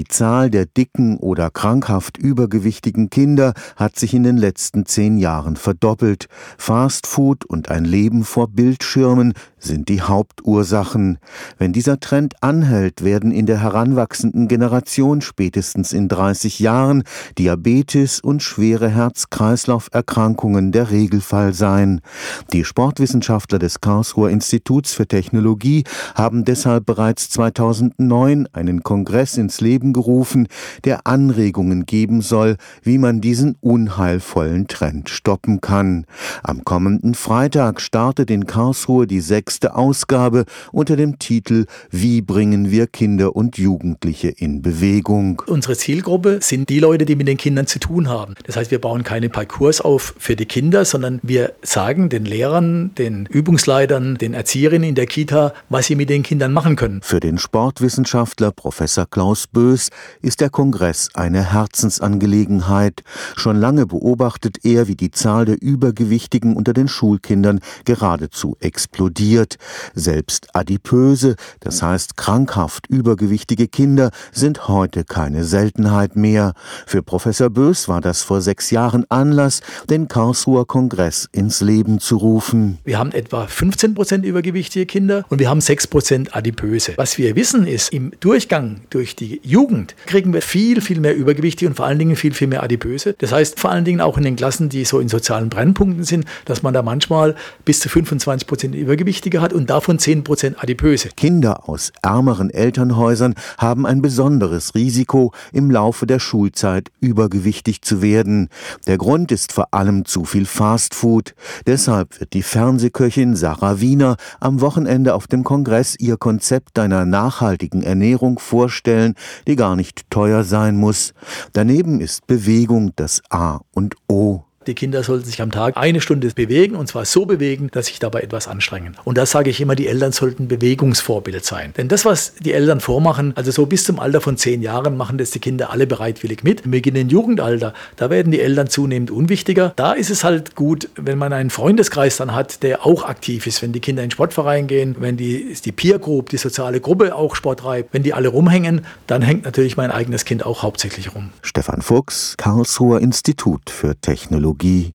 Die Zahl der dicken oder krankhaft übergewichtigen Kinder hat sich in den letzten zehn Jahren verdoppelt. Fastfood und ein Leben vor Bildschirmen sind die Hauptursachen. Wenn dieser Trend anhält, werden in der heranwachsenden Generation spätestens in 30 Jahren Diabetes und schwere Herz-Kreislauf-Erkrankungen der Regelfall sein. Die Sportwissenschaftler des Karlsruher Instituts für Technologie haben deshalb bereits 2009 einen Kongress ins Leben gerufen, der Anregungen geben soll, wie man diesen unheilvollen Trend stoppen kann. Am kommenden Freitag startet in Karlsruhe die sechs sechste Ausgabe unter dem Titel Wie bringen wir Kinder und Jugendliche in Bewegung? Unsere Zielgruppe sind die Leute, die mit den Kindern zu tun haben. Das heißt, wir bauen keine Parcours auf für die Kinder, sondern wir sagen den Lehrern, den Übungsleitern, den Erzieherinnen in der Kita, was sie mit den Kindern machen können. Für den Sportwissenschaftler Professor Klaus Bös ist der Kongress eine Herzensangelegenheit. Schon lange beobachtet er, wie die Zahl der Übergewichtigen unter den Schulkindern geradezu explodiert. Selbst adipöse, das heißt krankhaft übergewichtige Kinder sind heute keine Seltenheit mehr. Für Professor Bös war das vor sechs Jahren Anlass, den Karlsruher Kongress ins Leben zu rufen. Wir haben etwa 15 Prozent übergewichtige Kinder und wir haben 6 Prozent adipöse. Was wir wissen ist, im Durchgang durch die Jugend kriegen wir viel, viel mehr Übergewichtige und vor allen Dingen viel, viel mehr adipöse. Das heißt vor allen Dingen auch in den Klassen, die so in sozialen Brennpunkten sind, dass man da manchmal bis zu 25 Prozent Übergewichtige hat und davon 10% Adipöse. Kinder aus ärmeren Elternhäusern haben ein besonderes Risiko, im Laufe der Schulzeit übergewichtig zu werden. Der Grund ist vor allem zu viel Fastfood. Deshalb wird die Fernsehköchin Sarah Wiener am Wochenende auf dem Kongress ihr Konzept einer nachhaltigen Ernährung vorstellen, die gar nicht teuer sein muss. Daneben ist Bewegung das A und O. Die Kinder sollten sich am Tag eine Stunde bewegen und zwar so bewegen, dass sich dabei etwas anstrengen. Und da sage ich immer, die Eltern sollten Bewegungsvorbild sein. Denn das, was die Eltern vormachen, also so bis zum Alter von zehn Jahren, machen das die Kinder alle bereitwillig mit. Im beginnenden Jugendalter, da werden die Eltern zunehmend unwichtiger. Da ist es halt gut, wenn man einen Freundeskreis dann hat, der auch aktiv ist. Wenn die Kinder in Sportverein gehen, wenn die, die Peer Group, die soziale Gruppe auch Sport treibt, wenn die alle rumhängen, dann hängt natürlich mein eigenes Kind auch hauptsächlich rum. Stefan Fuchs, Karlsruher Institut für Technologie Technologie